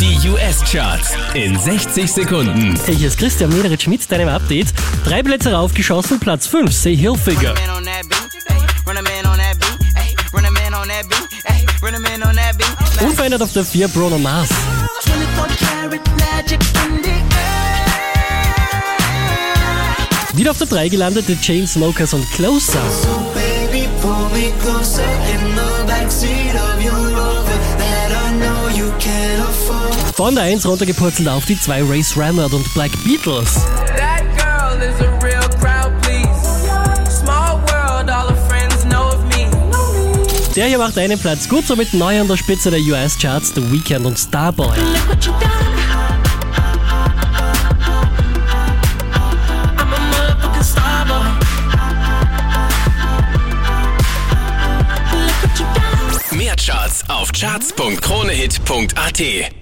Die US-Charts in 60 Sekunden. Hey, hier ist Christian Mederitsch mit deinem Update. Drei Plätze raufgeschossen, Platz 5, Say Hilfiger. Unverändert auf der 4, Bruno Mars. 24 karat magic in the Wieder auf der 3 gelandet, The Chainsmokers und Closer. Baby, Von der 1 runtergepurzelt auf die 2, Race Rammert und Black Beatles. That girl is a real crowd, please. Small world, all her friends know of me. Der hier macht einen Platz gut, somit neu an der Spitze der US-Charts, The Weeknd und Starboy. Mehr Charts auf charts.kronehit.at.